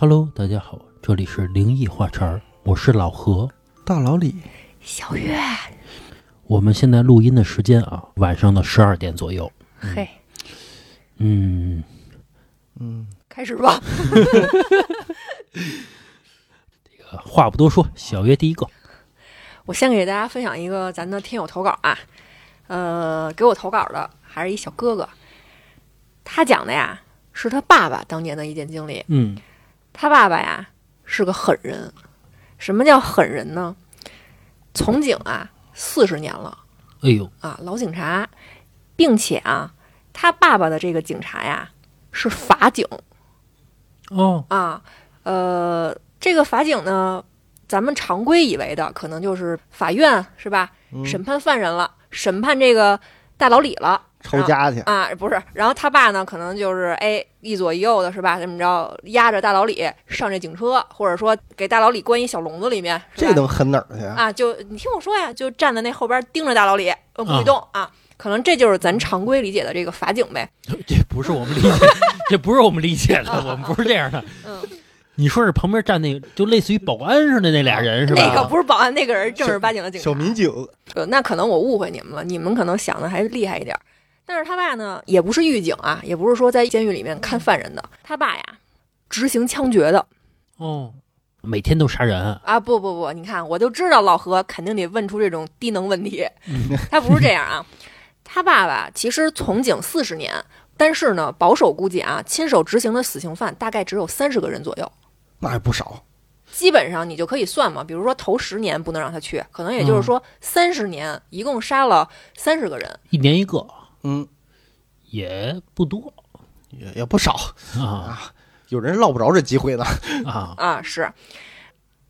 Hello，大家好，这里是灵异话茬儿，我是老何。大老李，小月，我们现在录音的时间啊，晚上的十二点左右。嘿，嗯，嗯，开始吧。话不多说，小月第一个。我先给大家分享一个咱的听友投稿啊，呃，给我投稿的还是一小哥哥，他讲的呀是他爸爸当年的一件经历。嗯他爸爸呀是个狠人，什么叫狠人呢？从警啊四十年了哎呦，啊，老警察，并且啊，他爸爸的这个警察呀是法警哦，啊，呃，这个法警呢，咱们常规以为的可能就是法院是吧？嗯审判犯人了，审判这个大老李了。抽家去，啊，不是，然后他爸呢，可能就是哎一左一右的，是吧？怎么着，压着大老李上这警车，或者说给大老李关一小笼子里面，这能狠哪儿去啊？啊？就你听我说呀，就站在那后边盯着大老李，呃不许动啊。可能这就是咱常规理解的这个法警呗。这不是我们理解，这不是我们理解的，我们不是这样的。嗯，你说是旁边站那个，就类似于保安似的那俩人是吧？那个不是保安，那个人正儿八经的警察。小民警，呃，那可能我误会你们了，你们可能想的还厉害一点儿。但是他爸呢，也不是狱警啊，也不是说在监狱里面看犯人的，他爸呀，执行枪决的哦，每天都杀人。啊！不不不，你看，我就知道老何肯定得问出这种低能问题。他不是这样啊，他爸爸其实从警四十年，但是呢，保守估计啊，亲手执行的死刑犯大概只有三十个人左右。那还不少。基本上你就可以算嘛，比如说头十年不能让他去，可能也就是说三十年一共杀了三十个人。一年一个嗯，也不多也也不少，啊有人落不着这机会呢。啊！啊，是，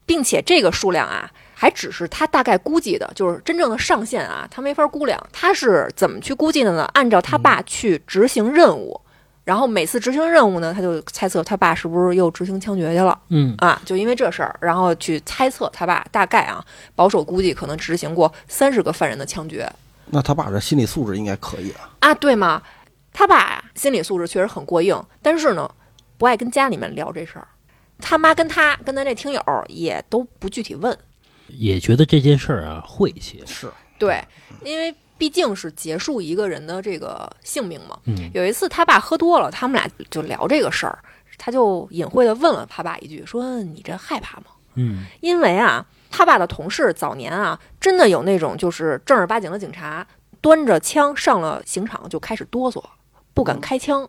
并且这个数量啊，还只是他大概估计的，就是真正的上限啊，他没法估量。他是怎么去估计的呢？按照他爸去执行任务，然后每次执行任务呢，他就猜测他爸是不是又执行枪决去了嗯啊？就因为这事儿，然后去猜测他爸大概啊，保守估计可能执行过三十个犯人的枪决那他爸这心理素质应该可以啊。啊，对吗？他爸呀心理素质确实很过硬，但是呢，不爱跟家里面聊这事儿。他妈跟他跟咱这听友也都不具体问，也觉得这件事儿啊晦气。是，对，因为毕竟是结束一个人的这个性命嘛。嗯有一次他爸喝多了，他们俩就聊这个事儿，他就隐晦的问了他爸一句，说：“你这害怕吗？”嗯因为啊，他爸的同事早年啊，真的有那种就是正儿八经的警察，端着枪上了刑场就开始哆嗦，不敢开枪。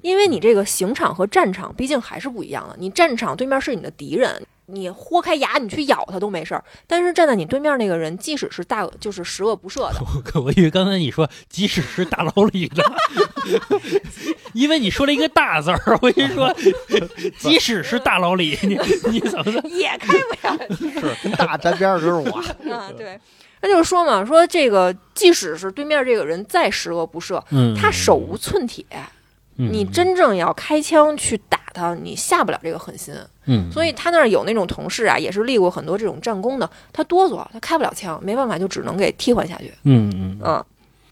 因为你这个刑场和战场毕竟还是不一样的，你战场对面是你的敌人，你豁开牙你去咬他都没事儿，但是站在你对面那个人，即使是大就是十恶不赦的，我我以为刚才你说即使是大老李呢，因为你说了一个大字儿，我跟你说，即使是大老李，你你怎么的？也开不了 是跟大沾边儿就是我。啊，对，那就是说嘛，说这个即使是对面这个人再十恶不赦，嗯，他手无寸铁，嗯你真正要开枪去打他，你下不了这个狠心。嗯，所以他那儿有那种同事啊，也是立过很多这种战功的，他哆嗦，他开不了枪，没办法，就只能给替换下去。嗯嗯，嗯，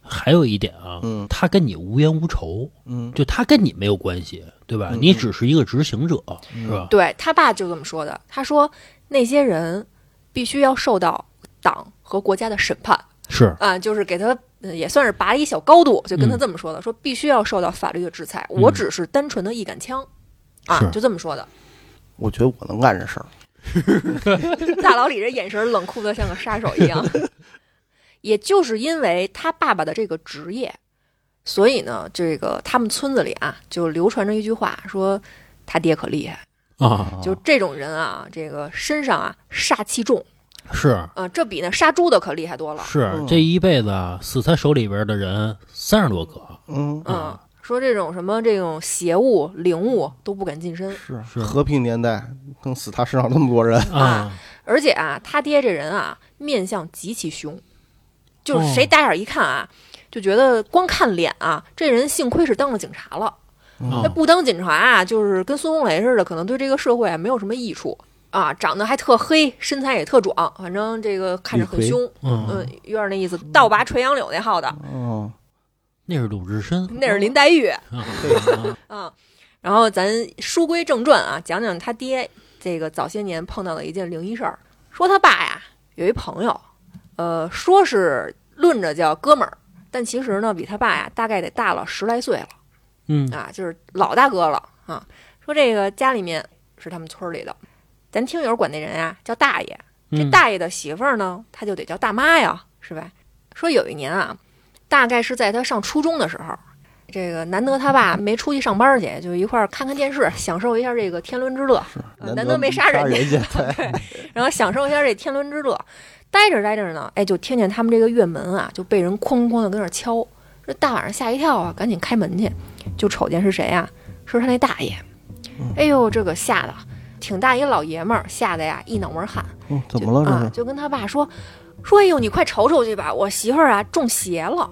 还有一点啊，嗯他跟你无冤无仇，嗯，就他跟你没有关系，对吧？嗯你只是一个执行者，是吧？对他爸就这么说的，他说那些人必须要受到党和国家的审判是，啊，就是给他。呃也算是拔了一小高度，就跟他嗯这么说的，说必须要受到法律的制裁。我只是单纯的一杆枪，啊，就这么说的。我觉得我能干这事儿。大老李这眼神冷酷的像个杀手一样。也就是因为他爸爸的这个职业，所以呢，这个他们村子里啊，就流传着一句话，说他爹可厉害。啊，就这种人啊，这个身上啊煞气重，是啊、这比那杀猪的可厉害多了。是，嗯这一辈子啊死他手里边的人三十多个，嗯，嗯，说这种什么这种邪物灵物都不敢近身，是是和平年代能死他身上那么多人，啊，而且啊，他爹这人啊，面相极其凶，就是哦谁打眼一看啊，就觉得光看脸啊，这人幸亏是当了警察了。啊他不当警察啊，就是跟孙红雷似的，可能对这个社会啊没有什么益处啊。长得还特黑，身材也特壮，反正这个看着很凶，嗯，嗯，有点那意思，倒拔垂杨柳那号的，哦，那是鲁智深，那是林黛玉啊 对啊啊。然后咱书归正传啊，讲讲他爹这个早些年碰到的一件灵异事儿。说他爸呀有一朋友，呃，说是论着叫哥们儿，但其实呢比他爸呀大概得大了十来岁了嗯啊，就是老大哥了啊。说这个家里面是他们村儿里的，咱听友管那人啊叫大爷，这嗯大爷的媳妇儿呢，他就得叫大妈呀，是吧？说有一年啊，大概是在他上初中的时候，这个难得他爸没出去上班去，就一块儿看看电视，享受一下这个天伦之乐，呃难得没杀人人家，对，然后享受一下这天伦之乐。待着待着呢，哎，就听见他们这个院门啊，就被人哐哐的跟那儿敲。这大晚上吓一跳啊，赶紧开门去，就瞅见是谁啊？是他那大爷。哎呦，这个吓得挺大一老爷们儿，吓得呀一脑门汗。嗯，怎么了这啊，是？就跟他爸说说，哎呦，你快瞅瞅去吧，我媳妇儿啊中邪了。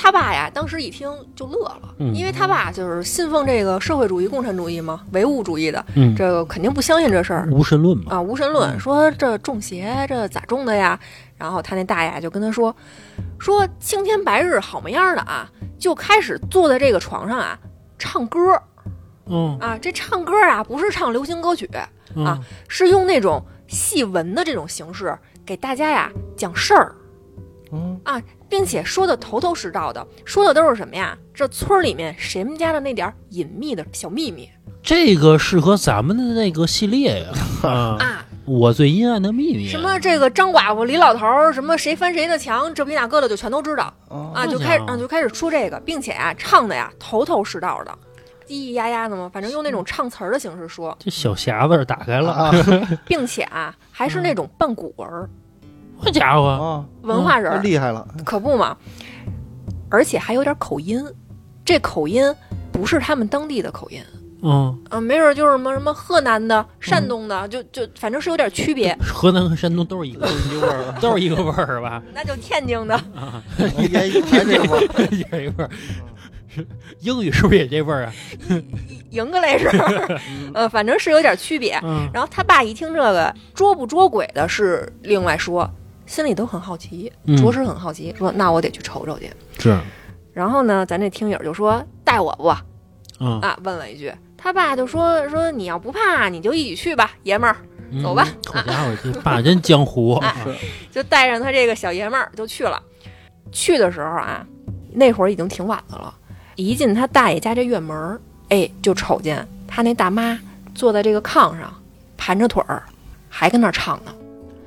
他爸呀，当时一听就乐了，嗯。因为他爸就是信奉这个社会主义、共产主义嘛，唯物主义的，嗯，这个肯定不相信这事儿。无神论嘛，啊，无神论。说这中邪，这咋中的呀？然后他那大爷就跟他说，说青天白日好模样的啊，就开始坐在这个床上啊唱歌。嗯。啊，这唱歌啊不是唱流行歌曲，嗯。啊是用那种戏文的这种形式给大家呀讲事儿嗯，啊，并且说的头头是道的，说的都是什么呀？这村儿里面谁们家的那点儿隐秘的小秘密这个适合咱们的那个系列呀，啊，啊，我最阴暗的秘密，什么这个张寡妇、李老头儿，什么谁翻谁的墙，这逼那个的就全都知道啊就开啊就开始说这个，并且啊唱的呀头头是道的，咿咿呀呀的嘛，反正用那种唱词儿的形式说，这小匣子打开了，啊并且啊还是那种半古文儿、好家伙，啊，文化人儿，厉害了，可不嘛，而且还有点口音，这口音不是他们当地的口音。嗯，啊，没准儿就是什么什么河南的、山东的，就就反正是有点区别，河南和山东都是一个一味儿，都是一个味儿是吧？那就天津的，也也这味儿，也是一味儿。英语是不是也这味儿啊？赢个雷是，呃，反正是有点区别。嗯。然后他爸一听这个捉不捉鬼的是另外说，心里都很好奇，嗯着实很好奇，说那我得去瞅瞅去。是，然后呢，咱这听友就说带我不嗯，啊？问了一句，他爸就说说你要不怕，你就一起去吧，爷们儿。嗯走吧好家伙，这爸真江湖啊 啊！就带上他这个小爷们儿就去了。去的时候啊，那会儿已经挺晚的了。一进他大爷家这院门儿，哎，就瞅见他那大妈坐在这个炕上，盘着腿儿，还跟那儿唱呢。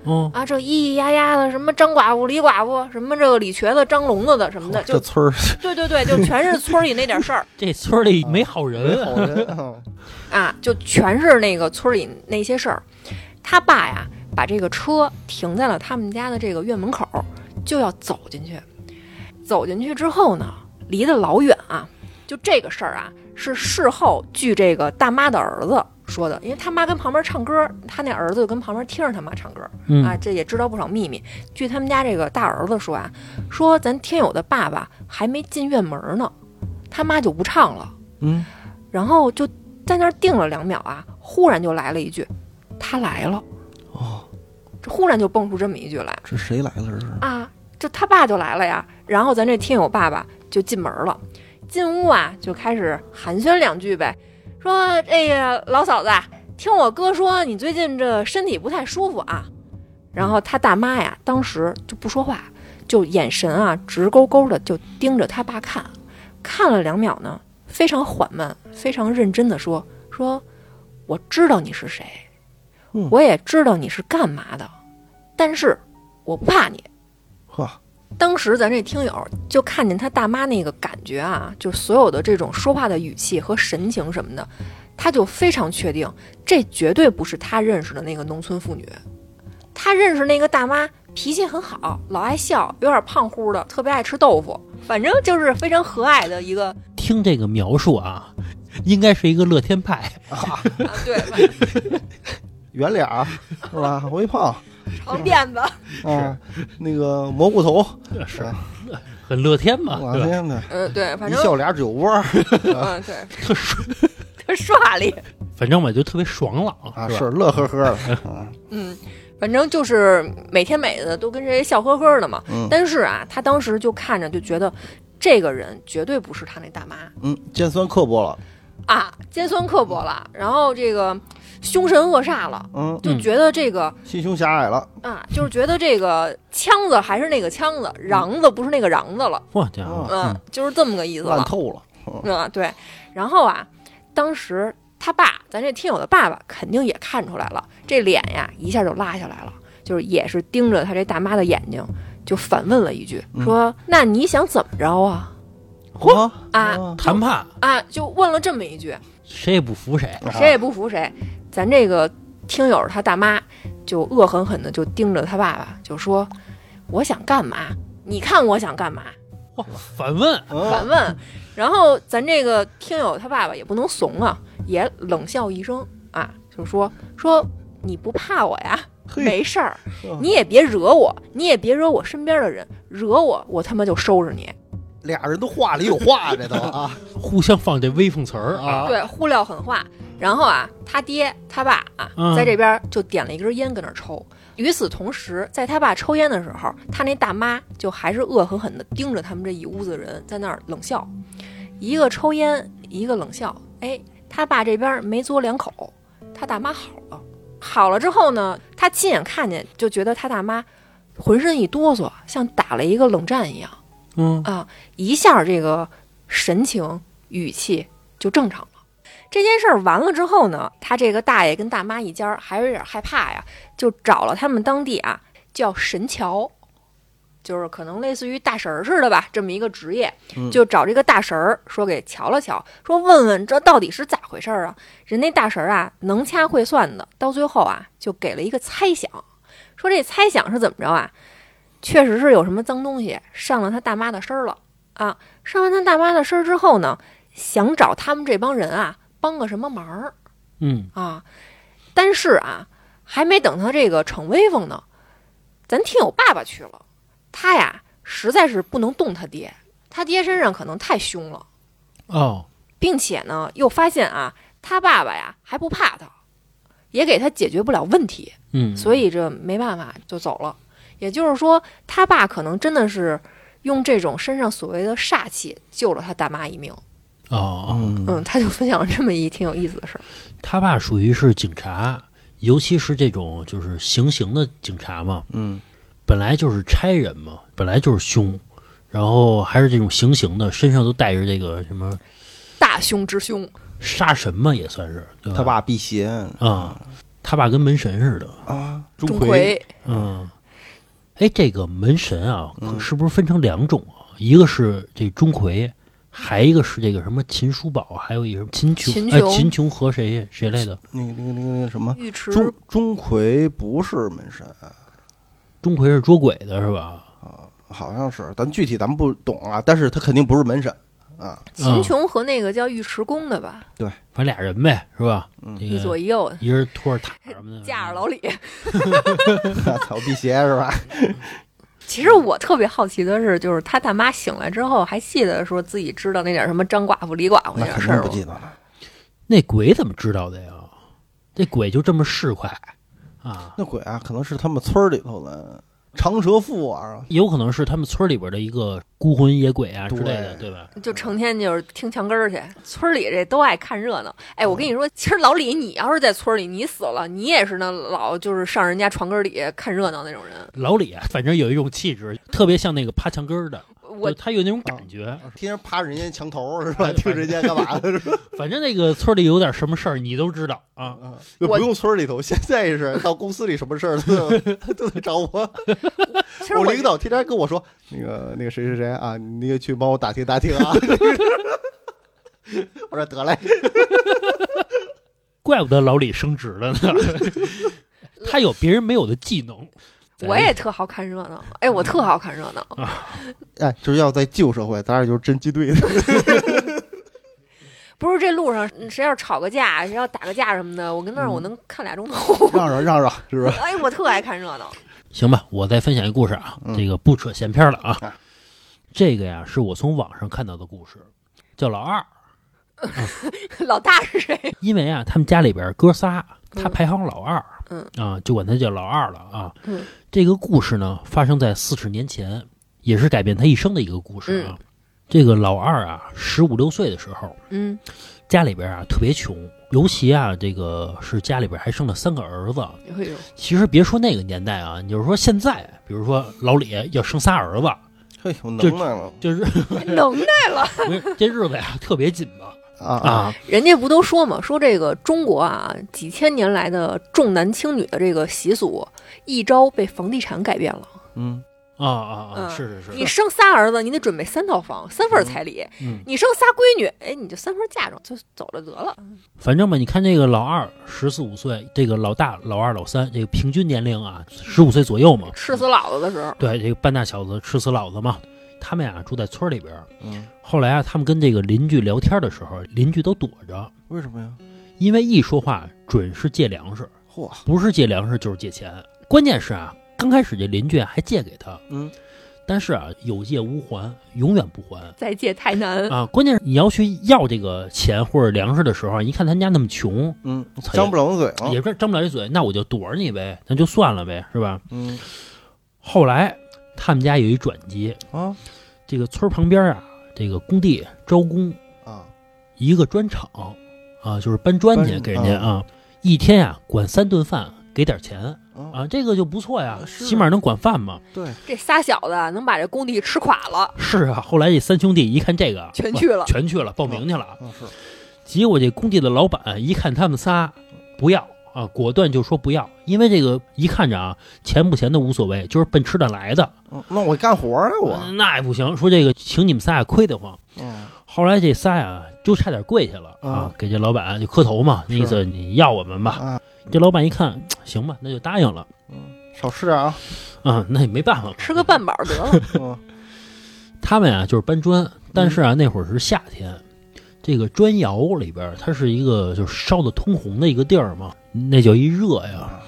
嗯，啊，这咿咿呀呀的，什么张寡妇、李寡妇，什么这个李瘸子、张聋子的什么的，就村儿 对对对，就全是村里那点事儿 这村里没好没人，好人 啊，啊，就全是那个村里那些事儿。他爸呀，把这个车停在了他们家的这个院门口，就要走进去。走进去之后呢，离得老远啊。就这个事儿啊，是事后据这个大妈的儿子说的，因为他妈跟旁边唱歌，他那儿子就跟旁边听着他妈唱歌。嗯啊，这也知道不少秘密。据他们家这个大儿子说啊，说咱天友的爸爸还没进院门呢，他妈就不唱了，嗯，然后就在那儿定了两秒啊，忽然就来了一句：“他来了。”哦，这忽然就蹦出这么一句来这谁来了这是？啊，这他爸就来了呀。然后咱这天友爸爸就进门了，进屋啊就开始寒暄两句呗，说：“哎呀，老嫂子啊，听我哥说你最近这身体不太舒服啊。”然后他大妈呀，当时就不说话，就眼神啊直勾勾的就盯着他爸看，看了两秒呢，非常缓慢、非常认真的说：“说我知道你是谁，嗯我也知道你是干嘛的，但是我不怕你。”呵，当时咱这听友就看见他大妈那个感觉啊，就所有的这种说话的语气和神情什么的，他就非常确定，这绝对不是他认识的那个农村妇女。他认识那个大妈，脾气很好，老爱笑，有点胖乎的，特别爱吃豆腐，反正就是非常和蔼的一个听这个描述啊，应该是一个乐天派，啊，对，圆脸儿是吧？微胖长辫子，啊，那个蘑菇头，是。很乐天嘛，我对吧？天的，嗯，对，反一正笑俩酒窝嗯，对，特 帅，特耍里，反正我就特别爽朗啊，是乐呵呵的。啊，嗯，反正就是每天每的都跟谁笑呵呵的嘛。嗯。但是啊，他当时就看着就觉得，这个人绝对不是他那大妈。嗯，尖酸刻薄了，啊，尖酸刻薄了，然后这个凶神恶煞了，嗯，就觉得这个、心胸狭隘了，啊，就是觉得这个枪子还是那个枪子，瓤子不是那个瓤子了，我家伙，嗯，就是这么个意思了。烂透了。嗯，对。然后啊，当时他爸，咱这听友的爸爸肯定也看出来了，这脸呀一下就拉下来了，就是也是盯着他这大妈的眼睛，就反问了一句，嗯说：“那你想怎么着啊嚯啊谈判啊？”就问了这么一句，谁也不服谁，啊谁也不服谁。咱这个听友他大妈就恶狠狠的就盯着他爸爸，就说：“我想干嘛？你看我想干嘛？”哇，反问，嗯，反问。然后咱这个听友他爸爸也不能怂啊，也冷笑一声啊，就说说你不怕我呀？没事儿，嗯你也别惹我，你也别惹我身边的人，惹我我他妈就收拾你。俩人都话里有话，这都啊 互相放这威风词儿啊，对，互撂狠话。然后啊，他爹他爸啊，嗯在这边就点了一根烟跟那儿抽。与此同时，在他爸抽烟的时候，他那大妈就还是恶狠狠地盯着他们这一屋子人在那儿冷笑，一个抽烟，一个冷笑。哎，他爸这边没嘬两口，他大妈好了。好了之后呢，他亲眼看见，就觉得他大妈浑身一哆嗦，像打了一个冷战一样。嗯，啊，一下这个神情语气就正常了。这件事儿完了之后呢，他这个大爷跟大妈一家儿还有点害怕呀，就找了他们当地啊叫神桥，就是可能类似于大神儿似的吧，这么一个职业，嗯就找这个大神儿说给瞧了瞧，说问问这到底是咋回事儿啊？人那大神儿啊能掐会算的，到最后啊就给了一个猜想，说这猜想是怎么着啊？确实是有什么脏东西上了他大妈的身儿了啊！上完他大妈的身儿之后呢，想找他们这帮人啊帮个什么忙儿嗯，啊？但是啊，还没等他这个逞威风呢，咱听友爸爸去了，他呀实在是不能动他爹，他爹身上可能太凶了，哦，并且呢又发现啊他爸爸呀还不怕他，也给他解决不了问题，嗯，所以这没办法就走了。也就是说，他爸可能真的是用这种身上所谓的煞气救了他大妈一命。哦，嗯嗯，他就分享了这么一挺有意思的事儿。他爸属于是警察，尤其是这种就是行刑的警察嘛，嗯本来就是差人嘛，本来就是凶，然后还是这种行刑的，身上都带着这个什么大凶之凶，杀神嘛，也算是，对吧？他爸辟邪啊，他爸跟门神似的，啊，钟馗馗嗯，哎，这个门神啊，嗯是不是分成两种啊？一个是这钟馗，还一个是这个什么秦叔宝，还有一个什么秦琼，哎，秦琼秦琼和谁谁来的？那个那个那个那个什么尉迟钟钟馗不是门神，钟馗是捉鬼的是吧？啊好像是，咱具体咱们不懂啊，但是他肯定不是门神啊。秦琼和那个叫尉迟恭的吧，对反正俩人呗，是吧？嗯一左一右的，一人拖着塔什么的，架着老李。草辟邪是吧？其实我特别好奇的是，就是他大妈醒来之后还记得说自己知道那点什么张寡妇、李寡妇那肯点事儿不记得了。那鬼怎么知道的呀？那鬼就这么市侩啊？那鬼啊，可能是他们村儿里头的长舌妇啊，有可能是他们村里边的一个孤魂野鬼啊之类的，对对吧？就成天就是听墙根儿去，村里这都爱看热闹。哎，我跟你说，其实老李，你要是在村里，你死了，你也是那老就是上人家床根儿底下看热闹那种人。老李啊，反正有一种气质，特别像那个趴墙根儿的，我他有那种感觉。天天趴人家墙头是吧？哎听人家干嘛的是吧？反正那个村里有点什么事儿，你都知道啊。啊，不用村里头，现在是到公司里什么事儿都得 都得找我。我我领导天天跟我说，那个那个谁谁谁啊，你也去帮我打听打听啊。我说得嘞，怪不得老李升职了呢，他有别人没有的技能。我也特好看热闹，哎，我特好看热闹。哎，这要在旧社会，咱俩就是侦缉队的。不是这路上嗯谁要吵个架，谁要打个架什么的，我跟那儿嗯我能看俩钟头。让让让让，是不是？哎，我特爱看热闹。行吧，我再分享一个故事啊，嗯这个不扯闲篇了啊。啊这个呀，是我从网上看到的故事，叫老二。老大是谁？因为啊，他们家里边哥仨，他嗯排行老二，嗯啊，就管他叫老二了啊。嗯这个故事呢，发生在四十年前，也是改变他一生的一个故事嗯啊。这个老二啊，十五六岁的时候，嗯家里边啊特别穷，尤其啊这个是家里边还生了三个儿子。哎呦，其实别说那个年代啊，你就是说现在，比如说老李要生仨儿子，嘿，有就能耐了就是 能耐了。这日子呀特别紧吧啊！啊，人家不都说嘛，说这个中国啊，几千年来的重男轻女的这个习俗，一朝被房地产改变了。嗯，啊啊啊！嗯是是是，你生仨儿子，你得准备三套房，三份彩礼；嗯，你生仨闺女，哎，你就三份嫁妆，就走了得了。反正吧，你看这个老二十四五岁，这个老大、老二、老三，这个平均年龄啊，十五岁左右嘛。吃死老子的时候，对，这个半大小子吃死老子嘛。他们俩住在村里边儿，嗯，后来啊，他们跟这个邻居聊天的时候，邻居都躲着，为什么呀？因为一说话准是借粮食，嚯，不是借粮食就是借钱。关键是啊，刚开始这邻居啊还借给他，嗯，但是啊有借无还，永远不还。再借太难。啊，关键是你要去要这个钱或者粮食的时候啊，一看他家那么穷，嗯，张不了嘴了。也是张不了这嘴，那我就躲着你呗，那就算了呗，是吧？嗯后来他们家有一转机，啊。这个村儿旁边啊，这个工地招工啊，一个砖厂啊，就是搬砖去给人家啊，一天呀管三顿饭，给点钱。啊，啊，这个就不错呀，起码能管饭嘛。对，这仨小子能把这工地吃垮了，是啊，后来这三兄弟一看这个，全去了。全去了，报名去了。啊是，结果这工地的老板一看他们仨不要啊，果断就说不要，因为这个一看着啊，钱不钱的无所谓，就是奔吃的来的。嗯那我干活啊我，嗯那也不行，说这个请你们仨也亏得慌。嗯后来这仨呀就差点跪下了啊啊，给这老板就磕头嘛，那意思你要我们吧。啊，这老板一看，行吧，那就答应了。嗯，少吃点啊，啊，那也没办法，吃个半饱得了。嗯 他们呀就是搬砖，但是啊那会儿是夏天，这个砖窑里边它是一个就是烧的通红的一个地儿嘛，那叫一热呀。啊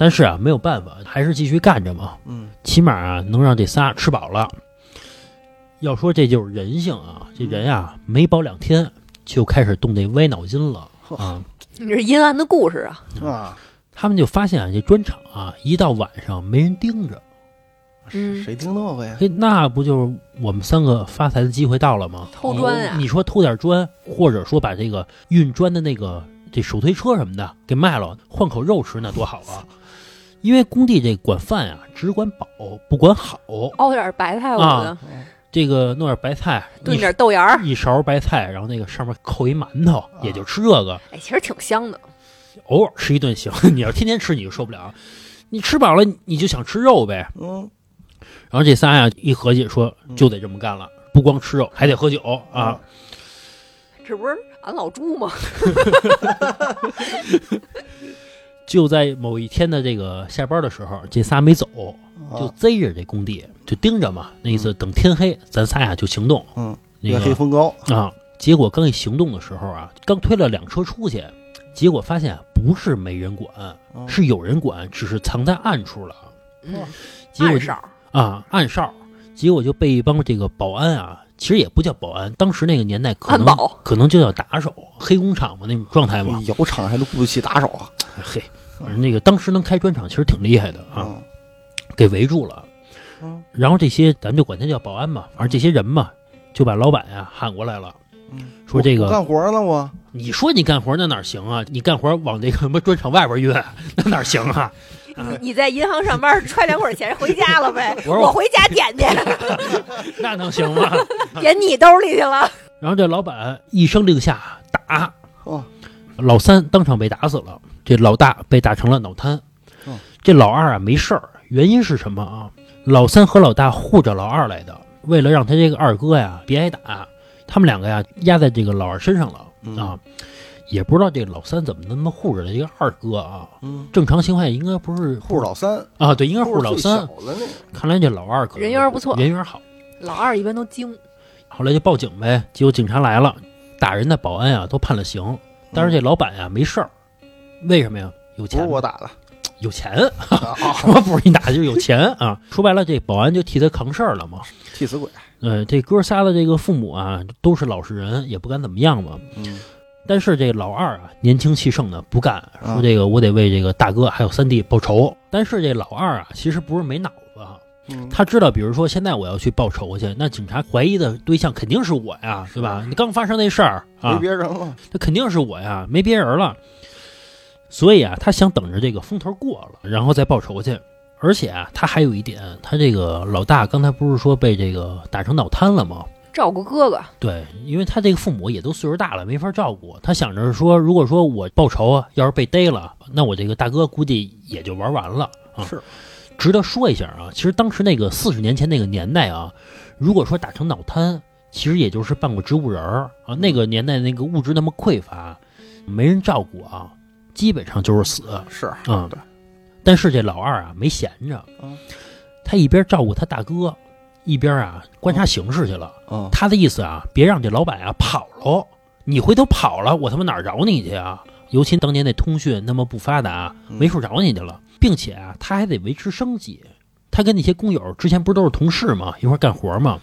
但是啊没有办法，还是继续干着嘛，嗯起码啊能让这仨吃饱了。要说这就是人性啊，这人啊没饱两天就开始动这歪脑筋了啊。你这阴暗的故事啊，啊，他们就发现啊，这砖厂啊，一到晚上没人盯着，嗯谁听那个呀？嘿，那不就是我们三个发财的机会到了吗？偷砖啊你说偷点砖，或者说把这个运砖的那个这手推车什么的给卖了，换口肉吃，那多好啊！因为工地这管饭啊，只管饱不管好，熬点白菜，我这个弄点白菜，炖一点豆芽儿，一勺白菜，然后那个上面扣一馒头，也就吃这个。哎，其实挺香的。偶尔吃一顿行，你要天天吃你就受不了。你吃饱了你就想吃肉呗。嗯然后这仨呀一合计说就得这么干了，不光吃肉还得喝酒啊。，这不是俺老朱吗？就在某一天的这个下班的时候，这仨没走，就啊贼着这工地，就盯着嘛。那意思等天黑，咱仨呀就行动。嗯，那月黑个风高，啊，结果刚一行动的时候啊，刚推了两车出去，结果发现不是没人管，嗯是有人管，只是藏在暗处了。嗯，结果暗哨。啊，暗哨，结果就被一帮这个保安啊，其实也不叫保安，当时那个年代可能安可能就叫打手，黑工厂嘛那种状态嘛。窑厂还能雇得起打手啊，嘿，反正那个当时能开砖厂，其实挺厉害的啊，嗯给围住了。嗯然后这些咱们就管他叫保安嘛，反正这些人嘛，就把老板呀喊过来了，嗯，说这个干活呢我，你说你干活那哪行啊？你干活往这个什么砖厂外边运，那哪行啊？你 你在银行上班，揣两捆钱回家了呗？我说我我回家点去，那能行吗？点你兜里去了。然后这老板一声令下打，哦，老三当场被打死了，这老大被打成了脑瘫哦。这老二啊没事儿，原因是什么啊？老三和老大护着老二来的，为了让他这个二哥呀别挨打，他们两个呀压在这个老二身上了嗯啊。也不知道这老三怎么那么护着这个二哥啊？嗯，正常情况下应该不是护着老三，啊，对，应该护着老三。看来这老二人缘不错人缘好。老二一般都精，后来就报警呗，结果警察来了，打人的保安啊都判了刑，但是这老板呀没事儿，为什么呀？有不钱是我打的有钱，啊，什么不是你打就是有钱啊！说白了，这保安就替他扛事儿了嘛。替死鬼，呃，这哥仨的这个父母啊都是老实人，也不敢怎么样嘛。嗯但是这老二啊年轻气盛的不干，啊说这个我得为这个大哥还有三弟报仇。但是这老二啊其实不是没脑子，嗯他知道，比如说现在我要去报仇去，那警察怀疑的对象肯定是我呀，对吧？你刚发生那事儿没啊，别人了，那肯定是我呀，没别人了。所以啊，他想等着这个风头过了，然后再报仇去。而且啊，他还有一点，他这个老大刚才不是说被这个打成脑瘫了吗？照顾哥哥，对，因为他这个父母也都岁数大了，没法照顾。他想着说，如果说我报仇啊，要是被逮了，那我这个大哥估计也就玩完了啊。是，值得说一下啊，其实当时那个四十年前那个年代啊，如果说打成脑瘫，其实也就是半个植物人儿啊。那个年代那个物质那么匮乏，没人照顾啊，基本上就是死。是嗯对，但是这老二啊没闲着嗯，他一边照顾他大哥，一边啊观察形势去了。嗯，他的意思啊，别让这老板啊跑喽！你回头跑了，我他妈哪儿找你去啊？尤其当年那通讯那么不发达，嗯没处找你去了，并且啊，他还得维持生计。他跟那些工友之前不是都是同事吗？一块干活吗？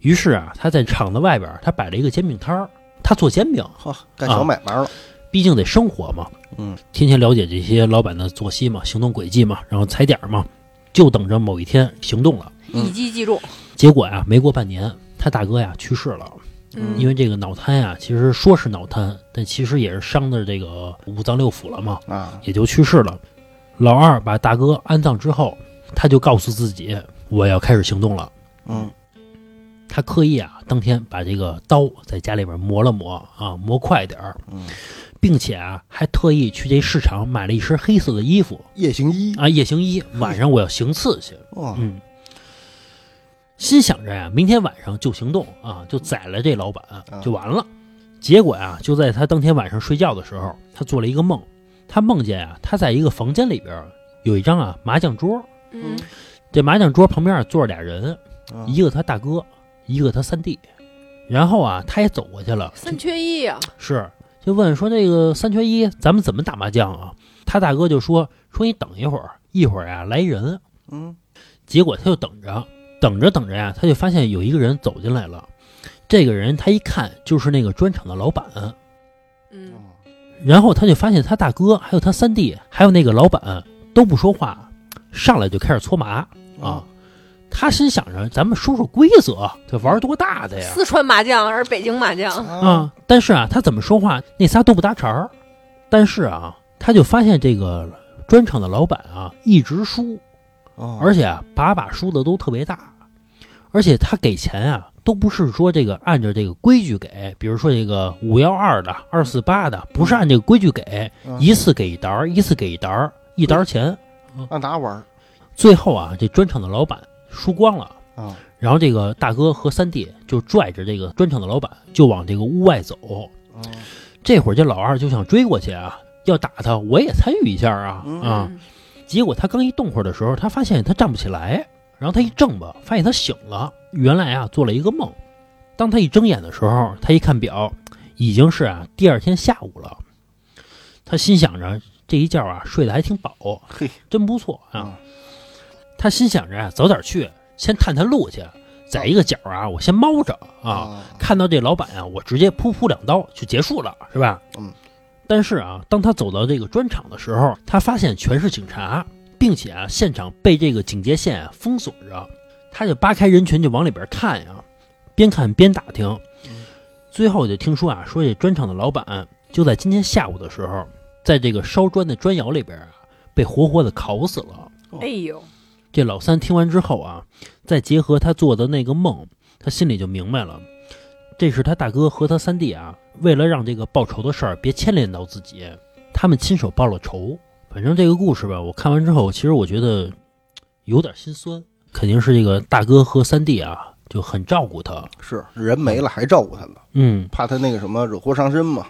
于是啊，他在厂子外边他摆了一个煎饼摊儿，他做煎饼，呵，干小买卖了，毕竟得生活嘛。嗯，天天了解这些老板的作息嘛、行动轨迹嘛，然后踩点儿嘛，就等着某一天行动了。嗯一击即中。结果呀，没过半年，他大哥呀去世了。嗯因为这个脑瘫呀，其实说是脑瘫，但其实也是伤的这个五脏六腑了嘛，啊，也就去世了。老二把大哥安葬之后，他就告诉自己，我要开始行动了。嗯他刻意啊，当天把这个刀在家里边磨了磨啊，磨快点儿，嗯，并且啊，还特意去这市场买了一身黑色的衣服夜行衣，啊，夜行衣，晚上我要行刺去。哇，嗯，心想着呀，明天晚上就行动啊，就宰了这老板就完了。结果呀，就在他当天晚上睡觉的时候，他做了一个梦，他梦见啊，他在一个房间里边有一张啊麻将桌，嗯这麻将桌旁边啊坐着俩人，啊一个他大哥，一个他三弟。然后啊，他也走过去了，三缺一呀、是就问说这个三缺一，咱们怎么打麻将啊？他大哥就说说你等一会儿，一会儿啊来人。嗯结果他就等着，等着等着呀，他就发现有一个人走进来了。这个人他一看就是那个砖厂的老板，嗯，然后他就发现他大哥还有他三弟还有那个老板都不说话，上来就开始搓麻啊。他心想着咱们说说规则，这玩多大的呀？四川麻将还是北京麻将？啊啊，但是啊，他怎么说话那仨都不搭茬儿。但是啊，他就发现这个砖厂的老板啊一直输，啊，而且啊，把把输的都特别大，而且他给钱啊，都不是说这个按照这个规矩给，比如说这个五幺二的、二四八的，不是按这个规矩给，啊一次给一沓儿，一次给一沓儿，一沓儿钱。按哪玩儿最后啊，这砖厂的老板输光了，啊？然后这个大哥和三弟就拽着这个砖厂的老板就往这个屋外走。啊这会儿这老二就想追过去啊，要打他，我也参与一下啊嗯啊！嗯结果他刚一动会儿的时候，他发现他站不起来，然后他一挣吧，发现他醒了。原来啊，做了一个梦。当他一睁眼的时候，他一看表，已经是啊第二天下午了。他心想着这一觉啊睡得还挺饱，嘿真不错啊。啊他心想着啊早点去，先探探路去，在一个角啊我先猫着啊。看到这老板啊，我直接噗噗两刀就结束了，是吧？嗯。但是啊，当他走到这个砖厂的时候，他发现全是警察，并且啊，现场被这个警戒线啊封锁着，他就扒开人群就往里边看呀，边看边打听。嗯最后就听说啊，说这砖厂的老板就在今天下午的时候，在这个烧砖的砖窑里边啊，被活活的烤死了。哎呦，这老三听完之后啊，再结合他做的那个梦，他心里就明白了，这是他大哥和他三弟啊，为了让这个报仇的事儿别牵连到自己，他们亲手报了仇。反正这个故事吧，我看完之后，其实我觉得有点心酸，肯定是这个大哥和三弟啊就很照顾他，是人没了还照顾他呢，嗯，怕他那个什么惹祸上身嘛。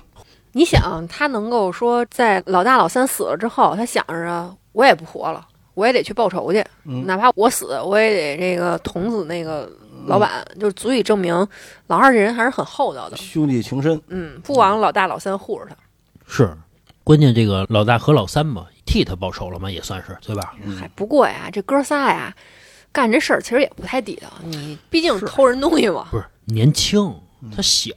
你想他能够说在老大老三死了之后，他想着我也不活了，我也得去报仇去，嗯哪怕我死，我也得这个捅死那个老板，就足以证明老二这人还是很厚道的。兄弟情深，嗯，不枉老大老三护着他。是，关键这个老大和老三嘛，替他报仇了嘛，也算是对吧？嗯嗨，不过呀，这哥仨呀，干这事儿其实也不太地道。你毕竟是偷人东西嘛。不是年轻，他小，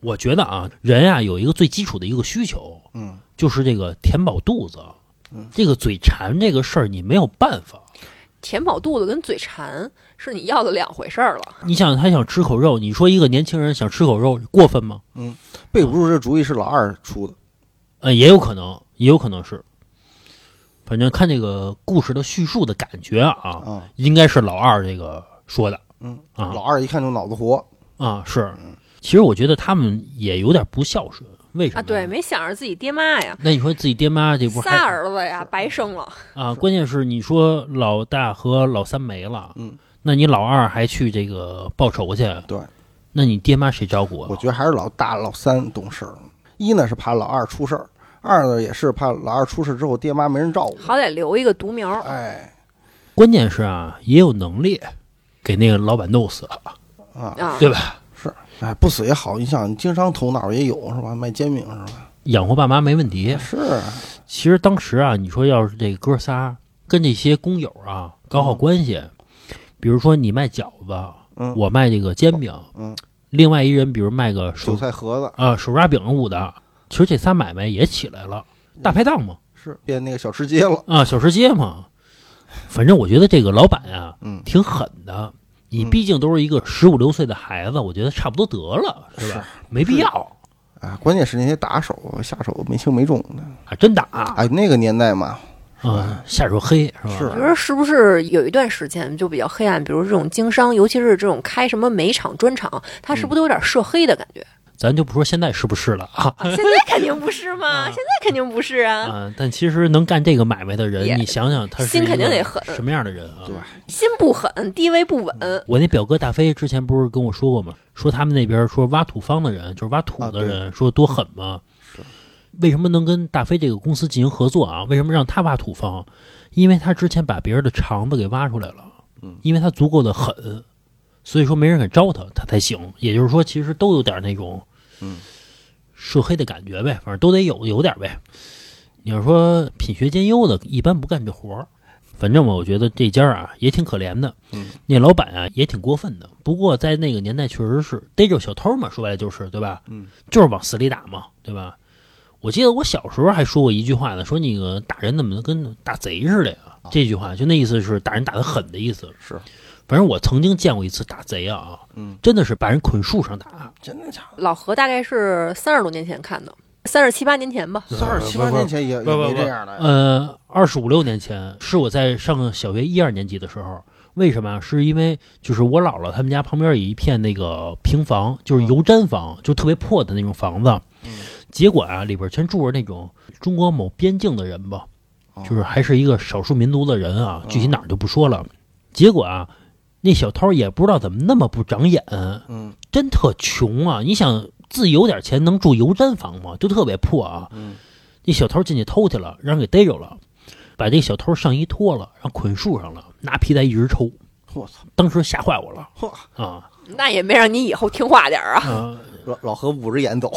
我觉得啊，人啊有一个最基础的一个需求，嗯就是这个填饱肚子嗯。这个嘴馋这个事儿，你没有办法。填饱肚子跟嘴馋是你要的两回事儿了。你想他想吃口肉，你说一个年轻人想吃口肉过分吗？嗯背不住这主意是老二出的，嗯，也有可能，也有可能是。反正看这个故事的叙述的感觉啊，啊，应该是老二这个说的嗯，啊老二一看就脑子活，啊是。其实我觉得他们也有点不孝顺，为什么？啊，对，。没想着自己爹妈呀，那你说自己爹妈这不还仨儿子呀，白生了。啊？关键是你说老大和老三没了，嗯，那你老二还去这个报仇去，对，那你爹妈谁照顾啊？我觉得还是老大老三懂事儿。一呢是怕老二出事儿，二呢也是怕老二出事之后爹妈没人照顾。好歹留一个独苗。哎，关键是啊，也有能力给那个老板弄死了，啊，啊，对吧？是，哎，不死也好。你想，经商头脑也有是吧？卖煎饼是吧？养活爸妈没问题。是，其实当时啊，你说要是这哥仨跟这些工友啊搞好关系，比如说你卖饺子，嗯，我卖这个煎饼，嗯，另外一人比如卖个韭手菜盒子啊手抓饼捂的，其实这仨买卖也起来了，大排档嘛，是变那个小吃街了。啊小吃街嘛。反正我觉得这个老板啊嗯，挺狠的，你嗯毕竟都是一个十五六岁的孩子，我觉得差不多得了，是吧？没必要啊，关键是那些打手下手没轻没重的。啊，真打哎，那个年代嘛，嗯，下手黑是吧？是你说是不是有一段时间就比较黑暗？比如这种经商，尤其是这种开什么煤厂、砖厂，它是不是都有点涉黑的感觉？咱就不说现在是不是了 啊。啊现在肯定不是嘛，啊现在肯定不是啊，嗯，但其实能干这个买卖的人，你想想他是心肯定得狠什么样的人啊？对，心不狠，地位不稳。我那表哥大飞之前不是跟我说过吗？说他们那边说挖土方的人，就是挖土的人，说多狠吗？是为什么能跟大飞这个公司进行合作啊？为什么让他挖土方？因为他之前把别人的肠子给挖出来了，嗯因为他足够的狠，所以说没人敢招他，他才行。也就是说，其实都有点那种，嗯，涉黑的感觉呗，反正都得有有点呗。你要说品学兼优的，一般不干这活儿。反正我觉得这家啊也挺可怜的，嗯，那老板啊也挺过分的。不过在那个年代确实是逮着小偷嘛，说白了就是对吧？嗯，就是往死里打嘛，对吧？我记得我小时候还说过一句话呢，说那个打人怎么能跟打贼似的呀？这句话就那意思是打人打得狠的意思。是，反正我曾经见过一次打贼啊，嗯，真的是把人捆树上打，真的假的？老何大概是三十多年前看的，三十七八年前吧。三十七八年前也也不不不没这样的。呃，二十五六年前是我在上小学一二年级的时候。为什么啊？是因为就是我姥姥他们家旁边有一片那个平房，就是油毡房，就特别破的那种房子。嗯结果啊，里边全住着那种中国某边境的人吧，哦就是还是一个少数民族的人啊，嗯具体哪儿就不说了。结果啊，那小偷也不知道怎么那么不长眼，嗯真特穷啊！你想自己有点钱能住油毡房吗？就特别破啊。嗯，那小偷进去偷去了，让人给逮着了，把这小偷上衣脱了，然后捆树上了，拿皮带一直抽。我操！当时吓坏我了嚯，啊那也没让你以后听话点啊！啊！老老何捂着眼走，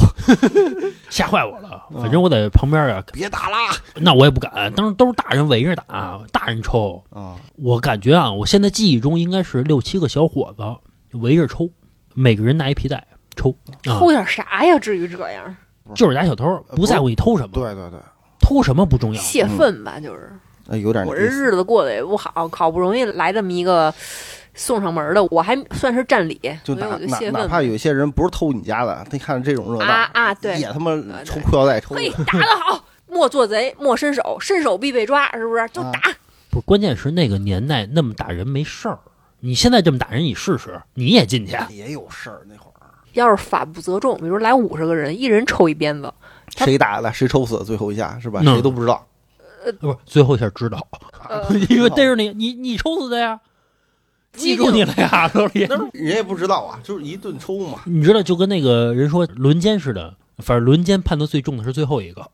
吓坏我了。反正我在旁边啊，别打啦！那我也不敢。当时都是大人围着打，大人抽。啊，我感觉啊，我现在记忆中应该是六七个小伙子围着抽，每个人拿一皮带抽啊，偷点啥呀？至于这样？就是俩小偷，不在乎你偷什么，对对对，偷什么不重要。泄愤吧，就是呃有点我这日子过得也不好，好不容易来这么一个送上门的，我还算是占理，就哪哪哪怕有些人不是偷你家的，他看这种热闹啊啊！对，也他妈抽裤腰带抽嘿，打得好，莫做贼，莫伸手，伸手必被抓，是不是？就打。不是，关键是那个年代那么打人没事儿，你现在这么打人，你试试，你也进去。也有事儿那会儿，要是法不责众，比如来五十个人，一人抽一鞭子，谁打的谁抽死最后一下是吧？嗯谁都不知道。呃不是，最后一下知道，呃 因为逮着你，你你抽死的呀，记住你了呀，老李。那人也不知道啊，就是一顿抽嘛。你知道，就跟那个人说轮奸似的，反正轮奸判的最重的是最后一个。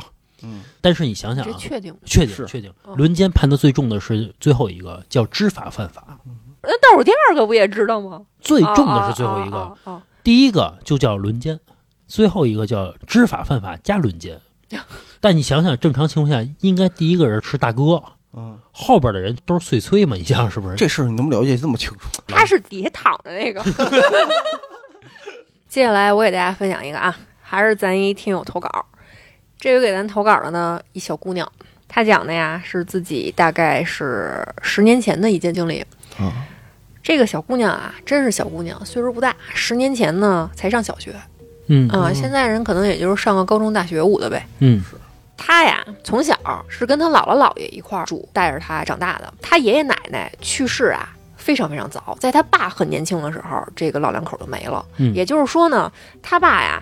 嗯，但是你想想啊，确定？确定确定，哦轮奸判的最重的是最后一个，叫知法犯法。那倒数第二个不也知道吗？最重的是最后一个，啊啊啊啊第一个就叫轮奸，最后一个叫知法犯法加轮奸。但你想想，正常情况下，应该第一个人是大哥，嗯，后边的人都是碎催嘛？你想想是不是？这事儿你能了解这么清楚？他是底下躺着那个。接下来我给大家分享一个啊，还是咱一听友投稿，这个给咱投稿的呢，一小姑娘，她讲的呀是自己大概是十年前的一件经历。啊，这个小姑娘啊，真是小姑娘，岁数不大，十年前呢才上小学嗯啊，现在人可能也就是上个高中、大学舞的呗。嗯她呀，从小是跟他姥姥姥爷一块儿住，带着他长大的。他爷爷奶奶去世啊，非常非常早，在他爸很年轻的时候，这个老两口就没了。嗯也就是说呢，他爸呀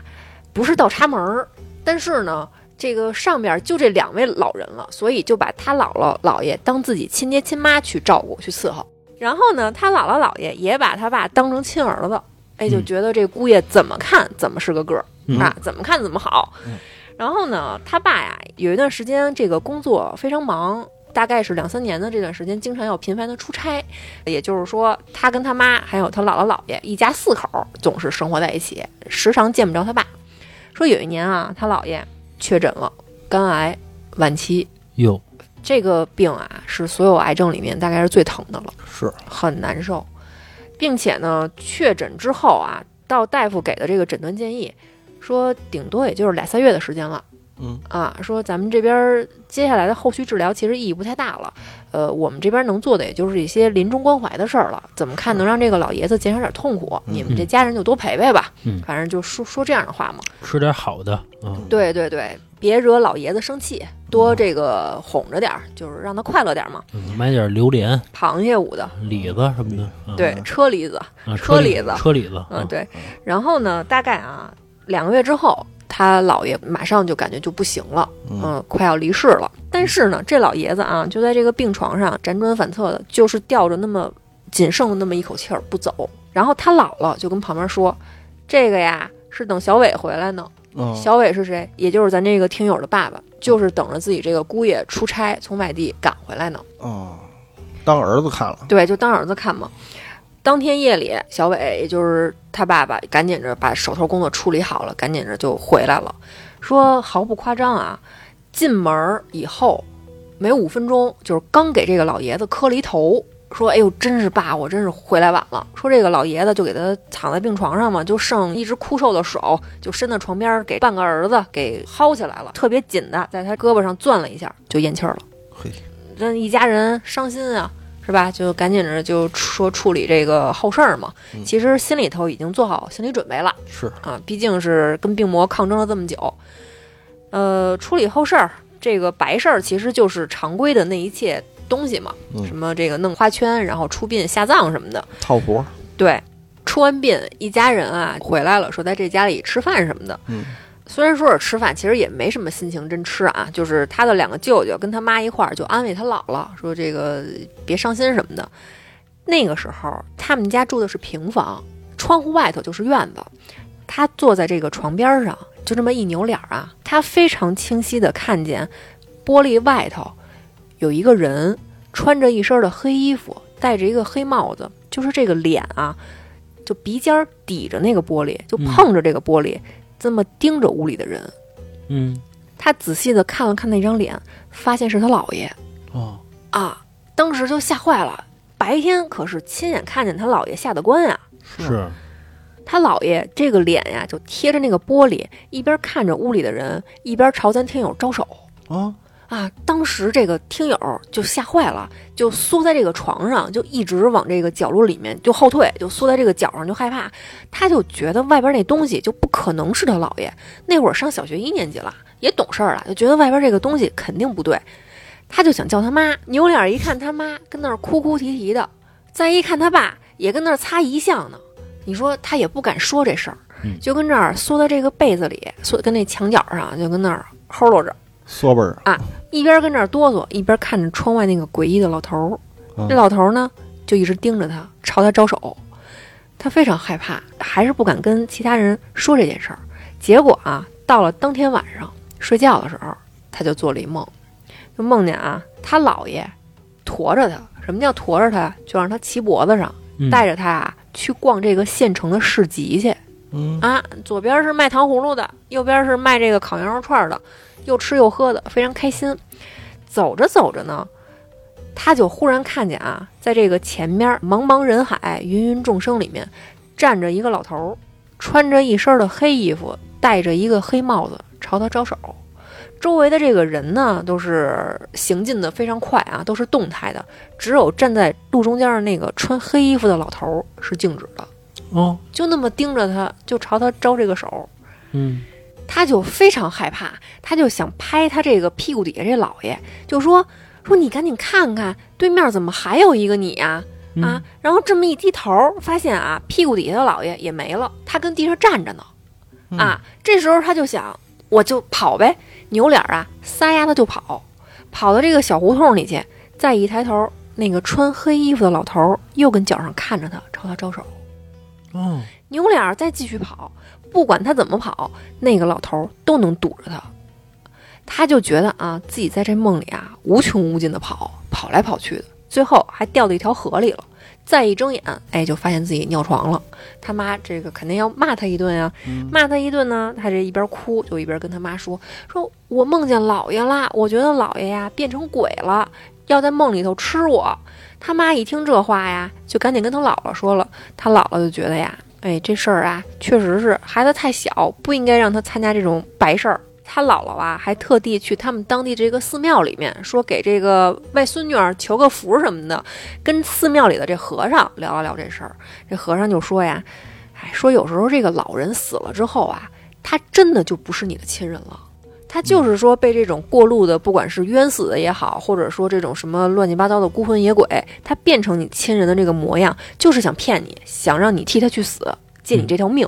不是倒插门儿，但是呢，这个上边就这两位老人了，所以就把他姥姥姥爷当自己亲爹亲妈去照顾去伺候。然后呢，他姥姥姥爷也把他爸当成亲儿子，哎，就嗯觉得这姑爷怎么看怎么是个个儿、嗯啊，怎么看怎么好。嗯然后呢，他爸呀有一段时间这个工作非常忙。大概是两三年的这段时间，经常要频繁的出差，也就是说，他跟他妈还有他姥姥姥爷一家四口总是生活在一起，时常见不着他爸。说有一年啊，他姥爷确诊了肝癌晚期，哟，这个病啊是所有癌症里面大概是最疼的了，是很难受，并且呢，确诊之后啊，到大夫给的这个诊断建议，说顶多也就是俩仨月的时间了。嗯啊，说咱们这边儿接下来的后续治疗其实意义不太大了，呃，我们这边能做的也就是一些临终关怀的事儿了。怎么看能让这个老爷子减少点痛苦？你们这家人就多陪陪吧。嗯反正就说说这样的话嘛。吃点好的嗯，对对对，别惹老爷子生气，多这个哄着点儿，就是让他快乐点儿嘛。嗯买点榴莲、螃蟹舞的，李子什么的，啊对，车厘子，啊，车厘子车厘子，嗯，啊，对。然后呢，大概啊两个月之后，他姥爷马上就感觉就不行了，嗯嗯，快要离世了。但是呢，这老爷子啊，就在这个病床上辗转反侧的，就是吊着那么仅剩的那么一口气儿不走。然后他姥姥就跟旁边说：“这个呀，是等小伟回来呢。嗯小伟是谁？也就是咱这个听友的爸爸，就是等着自己这个姑爷出差从外地赶回来呢。哦，当儿子看了，对，就当儿子看嘛。当天夜里，小伟也就是他爸爸，赶紧着把手头工作处理好了，赶紧着就回来了。说毫不夸张啊，进门儿以后没五分钟，就是刚给这个老爷子磕了一头，说：“哎呦，真是爸，我真是回来晚了。”说这个老爷子就给他躺在病床上嘛，就剩一只枯瘦的手，就伸到床边儿，给半个儿子给薅起来了，特别紧的在他胳膊上攥了一下，就咽气儿了。嘿，这一家人伤心啊，是吧？就赶紧着就说处理这个后事儿嘛。嗯其实心里头已经做好心理准备了是啊，毕竟是跟病魔抗争了这么久。呃，处理后事儿，这个白事儿其实就是常规的那一切东西嘛，嗯什么这个弄花圈，然后出殡下葬什么的。套活，对，出完殡，一家人啊回来了，说在这家里吃饭什么的。嗯虽然说是吃饭，其实也没什么心情真吃啊。就是他的两个舅舅跟他妈一块儿就安慰他姥姥说：“这个别伤心什么的。”那个时候他们家住的是平房，窗户外头就是院子。他坐在这个床边上，就这么一扭脸儿啊，他非常清晰的看见玻璃外头有一个人穿着一身的黑衣服，戴着一个黑帽子，就是这个脸啊，就鼻尖儿抵着那个玻璃，就碰着这个玻璃，这么盯着屋里的人。嗯，他仔细的看了看那张脸，发现是他姥爷哦，啊，当时就吓坏了。白天可是亲眼看见他姥爷下的官啊，是，他姥爷这个脸呀，就贴着那个玻璃，一边看着屋里的人，一边朝咱听友招手。啊，啊。当时这个听友就吓坏了，就缩在这个床上，就一直往这个角落里面就后退，就缩在这个角上就害怕。他就觉得外边那东西就不可能是他姥爷。那会儿上小学一年级了，也懂事儿了，就觉得外边这个东西肯定不对。他就想叫他妈，扭脸一看他妈跟那儿哭哭啼啼的，再一看他爸也跟那儿擦遗像呢。你说他也不敢说这事儿嗯，就跟这儿缩在这个被子里，缩跟那墙角上，就跟那儿齁搂着，缩背儿，一边跟这儿哆嗦，一边看着窗外那个诡异的老头儿。嗯这老头儿呢，就一直盯着他，朝他招手。他非常害怕，还是不敢跟其他人说这件事儿。结果啊，到了当天晚上睡觉的时候，他就做了一梦，就梦见啊，他姥爷驮着他。什么叫驮着他？就让他骑脖子上，嗯带着他啊去逛这个县城的市集去嗯啊。左边是卖糖葫芦的，右边是卖这个烤羊肉串的，又吃又喝的，非常开心。走着走着呢，他就忽然看见啊，在这个前面茫茫人海、芸芸众生里面，站着一个老头儿，穿着一身的黑衣服，戴着一个黑帽子，朝他招手。周围的这个人呢都是行进的非常快啊，都是动态的，只有站在路中间的那个穿黑衣服的老头儿是静止的，哦，就那么盯着他，就朝他招这个手。嗯他就非常害怕，他就想拍他这个屁股底下这老爷，就说说你赶紧看看对面怎么还有一个你呀、嗯啊！然后这么一低头，发现啊屁股底下的老爷也没了，他跟地上站着呢啊！这时候他就想，我就跑呗，扭脸啊撒丫子就跑，跑到这个小胡同里去，再一抬头，那个穿黑衣服的老头又跟脚上看着他，朝他招手。哦，扭脸儿再继续跑，不管他怎么跑，那个老头儿都能堵着他。他就觉得啊，自己在这梦里啊无穷无尽的跑，跑来跑去的，最后还掉到一条河里了。再一睁眼，哎，就发现自己尿床了。他妈这个肯定要骂他一顿呀、骂他一顿呢，他这一边哭就一边跟他妈说：“说我梦见老爷啦，我觉得老爷呀变成鬼了，要在梦里头吃我。”他妈一听这话呀，就赶紧跟他姥姥说了。他姥姥就觉得呀，哎，这事儿啊，确实是孩子太小，不应该让他参加这种白事儿。他姥姥啊，还特地去他们当地这个寺庙里面，说给这个外孙女儿求个福什么的，跟寺庙里的这和尚聊了聊这事儿。这和尚就说呀，哎，说有时候这个老人死了之后啊，他真的就不是你的亲人了。他就是说被这种过路的，不管是冤死的也好，或者说这种什么乱七八糟的孤魂野鬼，他变成你亲人的这个模样，就是想骗你，想让你替他去死，借你这条命。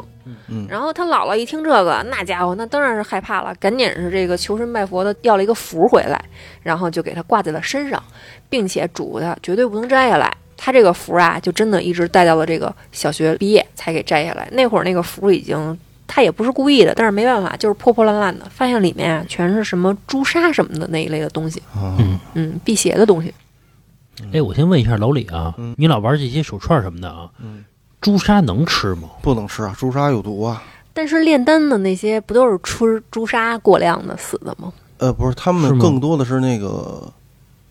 嗯然后他姥姥一听这个，那家伙那当然是害怕了，赶紧是这个求神拜佛的要了一个符回来，然后就给他挂在了身上，并且嘱咐他绝对不能摘下来。他这个符啊，就真的一直带到了这个小学毕业才给摘下来。那会儿那个符已经，他也不是故意的，但是没办法，就是破破烂烂的，发现里面啊全是什么朱砂什么的那一类的东西，啊嗯，嗯，辟邪的东西。哎，我先问一下老李啊，嗯你老玩这些手串什么的啊，嗯，朱砂能吃吗？不能吃啊，朱砂有毒啊。但是炼丹的那些不都是吃朱砂过量的死的吗？呃，不是，他们更多的是那个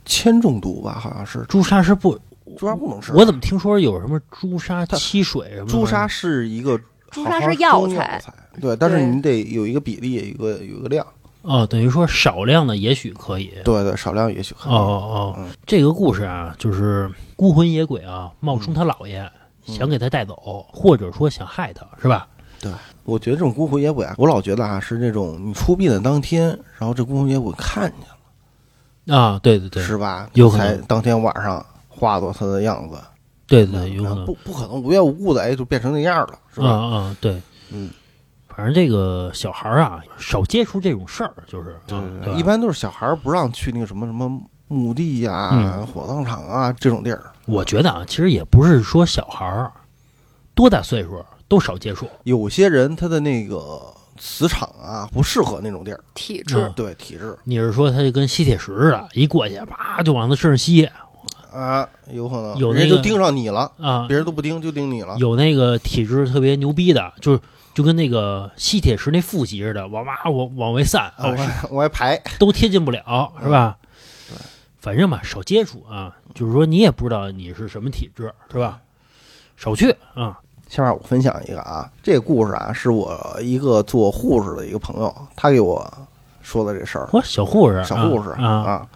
铅中毒吧，好像是朱砂是不，朱砂不能吃。我怎么听说有什么朱砂它汽水什么的？朱砂是一个朱砂是药中材材，对，但是你得有一个比例，有一个有一个量，哦，等于说少量的也许可以。对对，少量也许可以。哦哦嗯哦，这个故事啊，就是孤魂野鬼啊冒充他姥爷，嗯想给他带走，或者说想害他，是吧？对我觉得这种孤魂野鬼啊，我老觉得啊是那种你出殡的当天，然后这孤魂野鬼看见了，啊，对对对，是吧？有可能才当天晚上化作他的样子，对对，有可能。不不可能无缘无故的哎就变成那样了，是啊吧？啊，对，嗯，反正这个小孩儿啊，少接触这种事儿，就是对对对一般都是小孩儿不让去那个什么什么墓地呀、嗯。火葬场啊这种地儿。我觉得啊，其实也不是说小孩儿多大岁数都少接触，有些人他的那个磁场啊不适合那种地儿，体质。嗯对体质。你是说他就跟吸铁石似的，一过去啪就往他身上吸啊，有可能有那个人家就盯上你了，啊？别人都不盯就盯你了。有那个体质特别牛逼的，就是就跟那个吸铁石那负极似的，往哇往往外散，啊，我我还排，都贴近不了，是吧？对，反正吧，少接触啊，就是说你也不知道你是什么体质，是吧？少去啊，下面我分享一个啊，这个故事啊是我一个做护士的一个朋友，他给我说的这事儿，我，小护士，小护士啊啊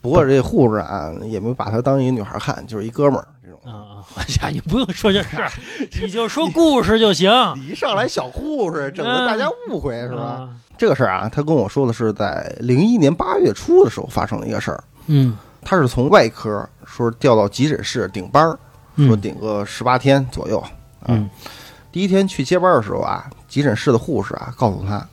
不过这护士啊也没把她当一个女孩看，就是一哥们儿这种。啊！哎呀，你不用说这事儿，你就说故事就行，你一上来小护士，整的大家误会是吧？啊？这个事儿啊，他跟我说的是在零一年八月初的时候发生的一个事儿。嗯他是从外科说调到急诊室顶班儿，嗯，说顶个十八天左右。啊嗯第一天去接班的时候啊，急诊室的护士啊告诉他，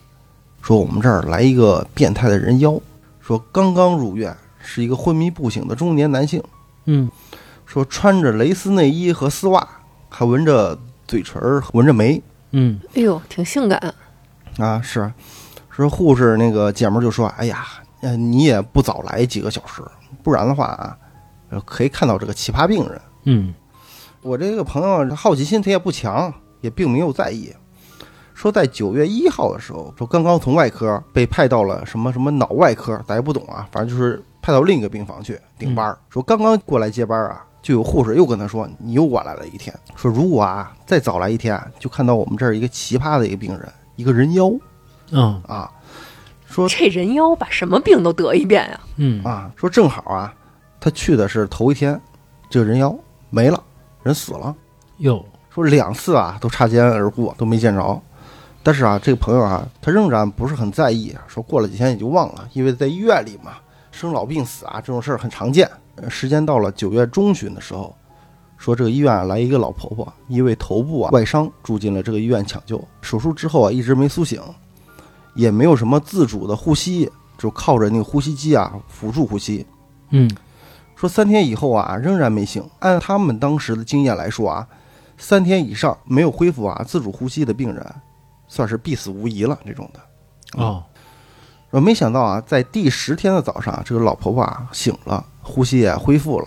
说我们这儿来一个变态的人妖，说刚刚入院，是一个昏迷不醒的中年男性，嗯说穿着蕾丝内衣和丝袜，还闻着嘴唇儿，闻着眉嗯哎呦，挺性感。啊，是，说护士那个姐们儿就说，哎呀，呃你也不早来几个小时，不然的话啊，呃可以看到这个奇葩病人。嗯我这个朋友他好奇心他也不强，也并没有在意。说在九月一号的时候，说刚刚从外科被派到了什么什么脑外科，咱也不懂啊，反正就是派到另一个病房去顶班儿。说刚刚过来接班啊，就有护士又跟他说：“你又晚来了一天。”说如果啊再早来一天啊，就看到我们这儿一个奇葩的一个病人，一个人妖嗯啊。说这人妖把什么病都得一遍呀、嗯啊，说正好啊，他去的是头一天，这个人妖没了，人死了。哟，说两次啊都擦肩而过，都没见着。但是啊，这个朋友啊，他仍然不是很在意，说过了几天也就忘了，因为在医院里嘛，生老病死啊这种事儿很常见。呃时间到了九月中旬的时候，说这个医院啊来一个老婆婆，因为头部啊外伤住进了这个医院抢救，手术之后啊一直没苏醒，也没有什么自主的呼吸，就靠着那个呼吸机啊辅助呼吸。嗯说三天以后啊仍然没醒，按他们当时的经验来说啊，三天以上没有恢复啊自主呼吸的病人，算是必死无疑了这种的。哦，说没想到啊，在第十天的早上，这个老婆婆啊醒了，呼吸也恢复了。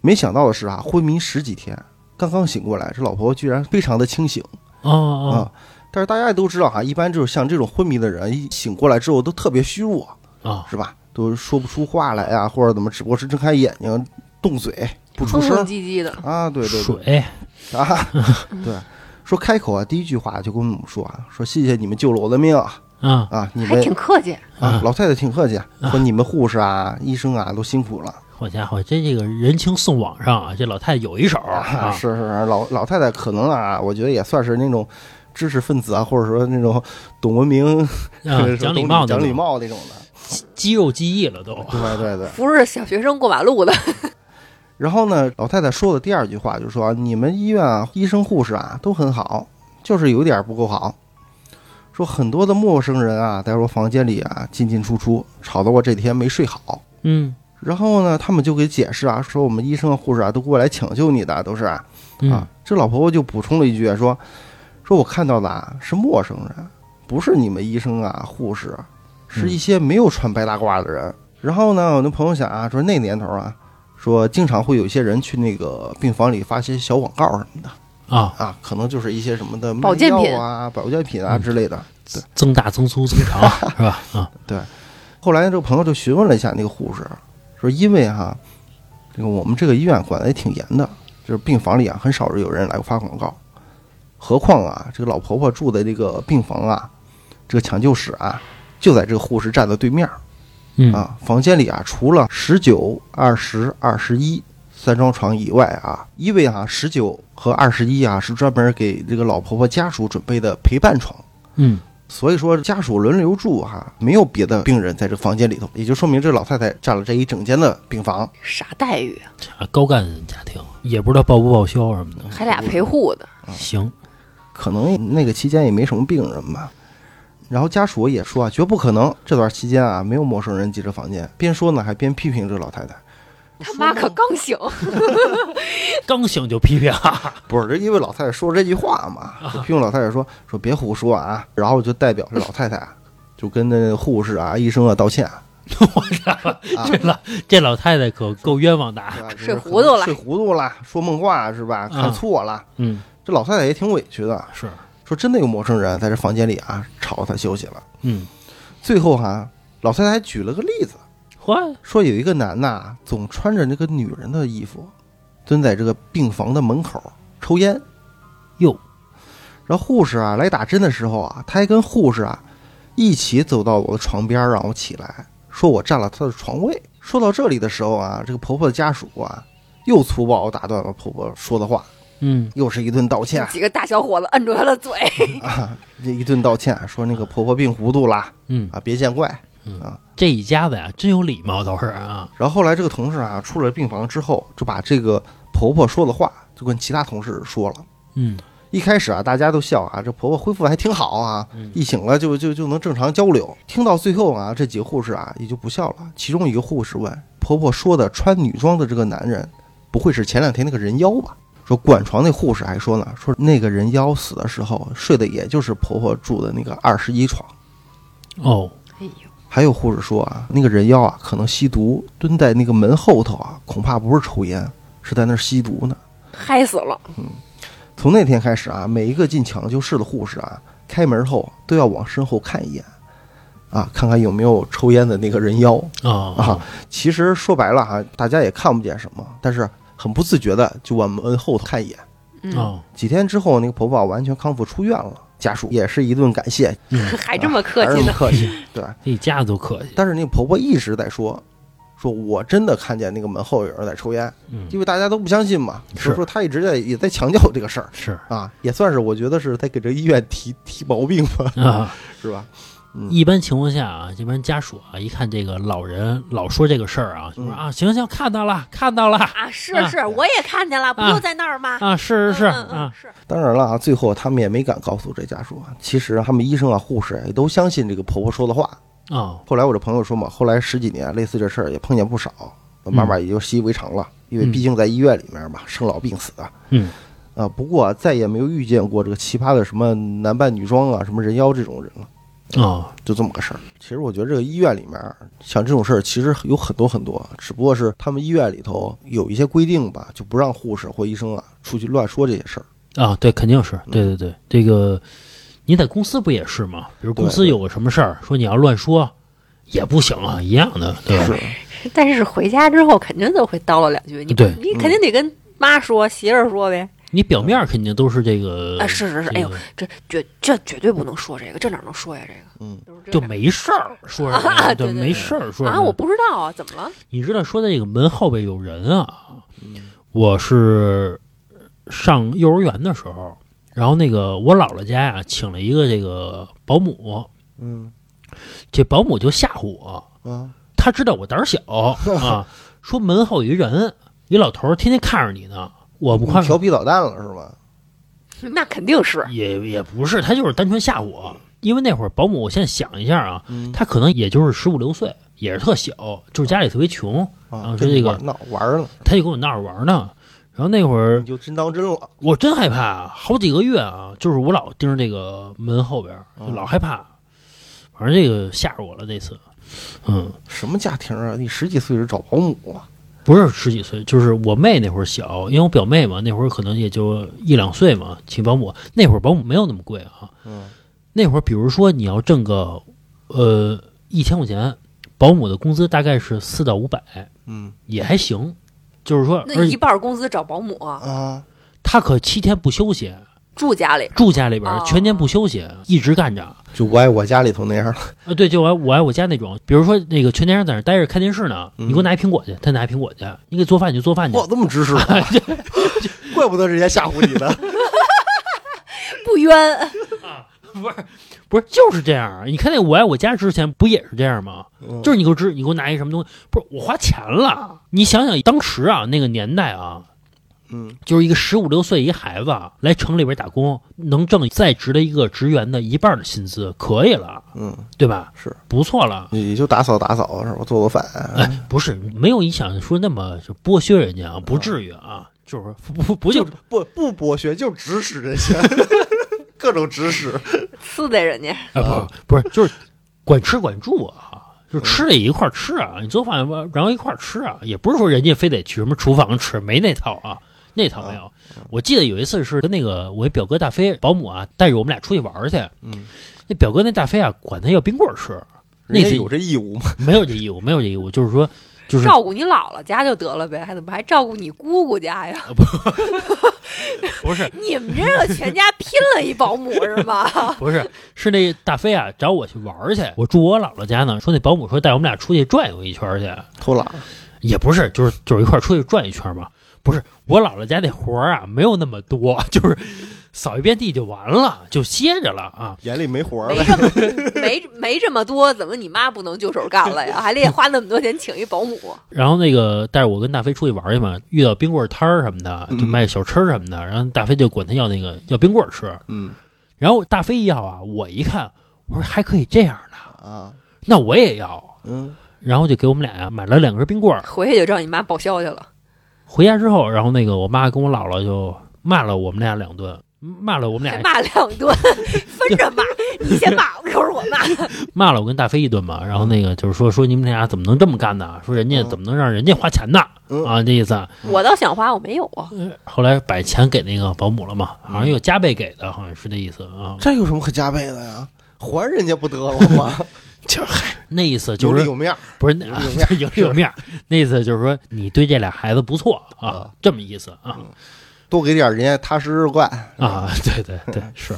没想到的是啊，昏迷十几天，刚刚醒过来，这老婆婆居然非常的清醒哦哦啊！但是大家也都知道哈、一般就是像这种昏迷的人，一醒过来之后都特别虚弱，哦，是吧？都说不出话来呀、或者怎么，只不过是睁开眼睛、动嘴不出声哼哼唧唧的，啊。对对对水，啊，对，说开口啊，第一句话就跟我们说啊，说谢谢你们救了我的命啊啊，啊！你还们挺客气。啊，老太太挺客气，说你们护士啊、医生啊都辛苦了好家伙，这这个人情送网上啊，这老太太有一手啊！啊，是是是，老老太太可能啊，我觉得也算是那种知识分子啊，或者说那种懂文明、啊 讲礼貌的讲礼，貌那种的。肌肉记忆了都。对对对。不是小学生过马路的，然后呢，老太太说的第二句话就是说，你们医院啊，医生护士啊都很好，就是有点不够好。说很多的陌生人啊，在我房间里啊进进出出，吵得我这天没睡好。嗯然后呢，他们就给解释啊，说我们医生和护士啊都过来抢救你的，都是啊。嗯这老婆婆就补充了一句说，说我看到的啊是陌生人，不是你们医生啊护士，是一些没有穿白大褂的人。然后呢，我那朋友想啊，说那年头啊，说经常会有一些人去那个病房里发些小广告什么的啊，啊，可能就是一些什么的保健品。啊、保健品啊嗯。之类的。增大增粗增长是吧？啊，对。后来这个朋友就询问了一下那个护士，说因为哈、这个我们这个医院管的也挺严的，就是病房里啊很少有人来发广告，何况啊这个老婆婆住的这个病房啊，这个抢救室啊就在这个护士站的对面嗯。啊，房间里啊除了十九、二十、二十一三张床以外啊，因为啊十九和二十一啊是专门给这个老婆婆家属准备的陪伴床。嗯所以说家属轮流住哈、没有别的病人在这房间里头，也就说明这老太太占了这一整间的病房。啥待遇啊？啊高干家庭也不知道报不报销什么的。还俩陪护的，行，可能那个期间也没什么病人吧。然后家属也说啊，绝不可能这段期间啊没有陌生人进这房间。边说呢，还边批评这老太太。他妈可刚醒，刚醒就批评啊，不是，这因为老太太说这句话嘛，就批评老太太说说别胡说啊。然后就代表这老太太啊，就跟那护士啊、医生啊道歉。我操，啊这老这老太太可够冤枉的啊。睡糊涂了睡糊涂了，说梦话是吧？看错了。嗯，这老太太也挺委屈的，是，说真的有陌生人在这房间里啊吵她休息了。嗯，最后哈、老太太还举了个例子，嚯，说有一个男的啊总穿着那个女人的衣服，蹲在这个病房的门口抽烟。哟，然后护士啊来打针的时候啊，他还跟护士啊一起走到我的床边，让我起来，说我占了他的床位。说到这里的时候啊，这个婆婆的家属啊又粗暴打断了婆婆说的话，嗯。又是一顿道歉。几个大小伙子摁住他的嘴，啊，这一顿道歉，说那个婆婆病糊涂啦。嗯，啊，别见怪。这一家子呀真有礼貌，倒是啊。然后后来这个同事啊出了病房之后，就把这个婆婆说的话就跟其他同事说了。嗯一开始啊，大家都笑啊，这婆婆恢复还挺好啊，嗯一醒了就就就能正常交流。听到最后啊，这几个护士啊也就不笑了。其中一个护士问婆婆说的穿女装的这个男人，不会是前两天那个人妖吧？说管床那护士还说呢，说那个人妖死的时候睡的也就是婆婆住的那个二十一床。哦，哎呦，还有护士说啊，那个人妖啊可能吸毒，蹲在那个门后头啊，恐怕不是抽烟，是在那儿吸毒呢。嗨死了！嗯从那天开始啊，每一个进抢救室的护士啊，开门后都要往身后看一眼，啊，看看有没有抽烟的那个人妖啊啊。其实说白了哈、大家也看不见什么，但是很不自觉的就往门后头看一眼。嗯，哦，几天之后，那个婆婆完全康复出院了，家属也是一顿感谢，嗯 还这么客气呢，客气。对，一家子都客气。但是那个婆婆一直在说，说我真的看见那个门后有人在抽烟，嗯，因为大家都不相信嘛，是所以说她一直在也在强调这个事儿是啊，也算是我觉得是在给这医院提提毛病吧，啊。是吧？嗯。一般情况下啊，这边家属啊，一看这个老人老说这个事儿啊，就说嗯啊，行行，看到了，看到了。啊，是啊。是，我也看见了，不啊。就在那儿吗？啊，是是是啊，是，当然了啊，最后他们也没敢告诉这家属啊，其实他们医生啊、护士也都相信这个婆婆说的话。啊，后来我这朋友说嘛，后来十几年类似这事儿也碰见不少，慢慢也就习以为常了，因为毕竟在医院里面嘛，生老病死啊。嗯。啊，不过再也没有遇见过这个奇葩的什么男扮女装啊、什么人妖这种人了，哦，就这么个事儿。其实我觉得这个医院里面像这种事儿，其实有很多很多，只不过是他们医院里头有一些规定吧，就不让护士或医生啊出去乱说这些事儿。啊，对，肯定是，对对对，这个你在公司不也是吗？比如公司有个什么事儿，说你要乱说，也不行啊，一样的，对吧？是，但是回家之后肯定都会叨唠两句，你对你肯定得跟妈说，媳妇儿说呗。你表面肯定都是这个，啊，是是是，哎呦，这绝这绝对不能说这个，这哪能说呀？这个嗯，就没事儿，说什么啊呀对对对没事儿，说什啊，我不知道啊，怎么了？你知道说的这个门后边有人啊，嗯我是上幼儿园的时候，然后那个我姥姥家呀、请了一个这个保姆，嗯这保姆就吓唬我，啊，他知道我胆儿小 啊，说门后有一人，一老头儿天天看着你呢，我不看调皮捣蛋了是吧？那肯定是也也不是，他就是单纯吓唬我。因为那会儿保姆，我现在想一下啊，嗯他可能也就是十五六岁，也是特小，就是家里特别穷，啊，啊说这个闹玩儿呢，他就跟我闹着玩呢。然后那会儿你就真当真了。我真害怕，好几个月啊，就是我老盯着这个门后边，就老害怕。反正这个吓着我了那次，嗯，什么家庭啊？你十几岁就找保姆啊？不是十几岁，就是我妹那会儿小，因为我表妹嘛，那会儿可能也就一两岁嘛，请保姆。那会儿保姆没有那么贵啊，嗯那会儿比如说你要挣个呃一千块钱，保姆的工资大概是四到五百，嗯也还行。就是说，那一半工资找保姆，啊，他可七天不休息，住家里。住家里边哦全年不休息，一直干着。就我爱我家里头那样。啊，对，就我爱我爱我家那种，比如说那个全家人在那待着看电视呢，嗯你给我拿一苹果去，他拿一苹果去，你给做饭你就做饭去哇，，这么知识啊，怪不得人家吓唬你呢。不冤啊，不是不是就是这样。你看那我爱我家之前不也是这样吗？嗯就是你给我支，你给我拿一什么东西，不是我花钱了。你想想当时啊，那个年代啊，嗯就是一个十五六岁一孩子啊来城里边打工，能挣在职的一个职员的一半的薪资，可以了，嗯，对吧？是不错了。你就打扫打扫是吧？做做饭。哎，不是没有你想说那么就剥削人家啊，不至于啊，就是不不不就不不剥削，就指使人家，各种指使。呲在人家。啊不不是就是管吃管住啊。就吃也一块吃啊，你做饭然后一块吃啊，也不是说人家非得去什么厨房吃，没那套啊，那套没有。我记得有一次是跟那个我一表哥大飞保姆啊带着我们俩出去玩去，嗯，那表哥那大飞啊管他要冰棍吃，那次人家有这义务吗？没有这义务，没有这义务，就是说就是照顾你姥姥家就得了呗，还怎么还照顾你姑姑家呀？不是你们这个全家拼了一保姆是吗？不是是那大飞啊找我去玩去，我住我姥姥家呢，说那保姆说带我们俩出去转悠一圈去，偷懒。也不是，就是就是一块儿出去转一圈嘛。不是我姥姥家那活儿啊，没有那么多，就是扫一遍地就完了，就歇着了啊。眼里没活儿没了。这么没没这么多，怎么你妈不能就手干了呀？还得花那么多钱请一保姆？然后那个带着我跟大飞出去玩去嘛，遇到冰棍摊儿什么的，就嗯卖小吃什么的，然后大飞就管他要那个要冰棍吃，嗯然后大飞一要啊，我一看，我说还可以这样的，啊那我也要，嗯然后就给我们俩呀买了两根冰棍儿。回去就让你妈报销去了。回家之后，然后那个我妈跟我姥姥就骂了我们俩两顿，骂了我们俩骂两顿，分着骂，你先骂，一会儿我骂。骂了我跟大飞一顿嘛，然后那个就是说说你们俩怎么能这么干呢？说人家嗯怎么能让人家花钱呢？嗯啊，这意思。我倒想花，我没有啊。后来把钱给那个保姆了嘛，好像又加倍给的，好像是这意思啊。这有什么可加倍的呀？还人家不得了吗？就嗨，那意思就是里有面儿。不是那有里有面儿有 有面儿，那意思就是说你对这俩孩子不错啊啊，这么意思啊多给点人家踏实日惯。啊，对对对，是。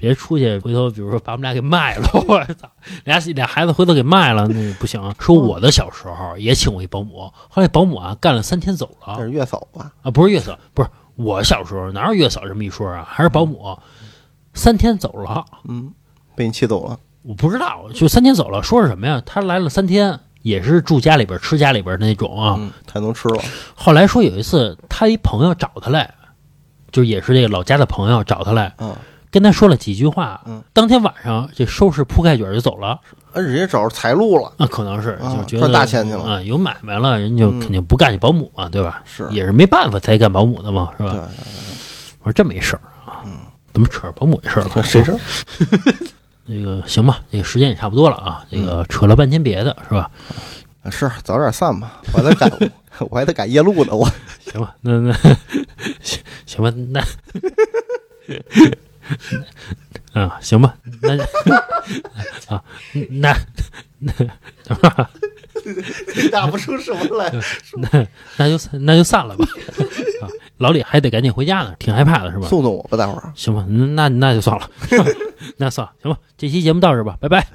别出去回头，比如说把我们俩给卖了，我操，俩俩孩子回头给卖了，那不行。说我的小时候也请过一保姆，后来保姆啊干了三天走了这是月嫂吧？啊，不是月嫂，不是我小时候哪有月嫂这么一说啊，还是保姆，三天走了，嗯，被你气走了。我不知道，就三天走了，说是什么呀？他来了三天，也是住家里边吃家里边那种啊。嗯，太能吃了。后来说有一次他一朋友找他来，就也是这个老家的朋友找他来，嗯，跟他说了几句话。嗯，当天晚上这收拾铺盖卷就走了。啊，人家找着财路了。啊，可能是啊就觉得赚大钱去了啊，有买卖了，人就嗯肯定不干这保姆嘛，对吧？是也是没办法才干保姆的嘛，是吧？对，我说这么一事儿啊，怎么扯上保姆这事儿了？谁知道？这个行吧，这个时间也差不多了啊，这个扯了半天别的是吧？是早点散吧，我还得赶，我还得赶夜路呢。我行吧，那那行行吧，那啊 行吧，那 啊那那 打不出什么来。那那就那就散了吧 啊！老李还得赶紧回家呢，挺害怕的是吧？送送我吧，待会儿。行吧，那那就算了，那算了，行吧，这期节目到这儿吧，拜拜。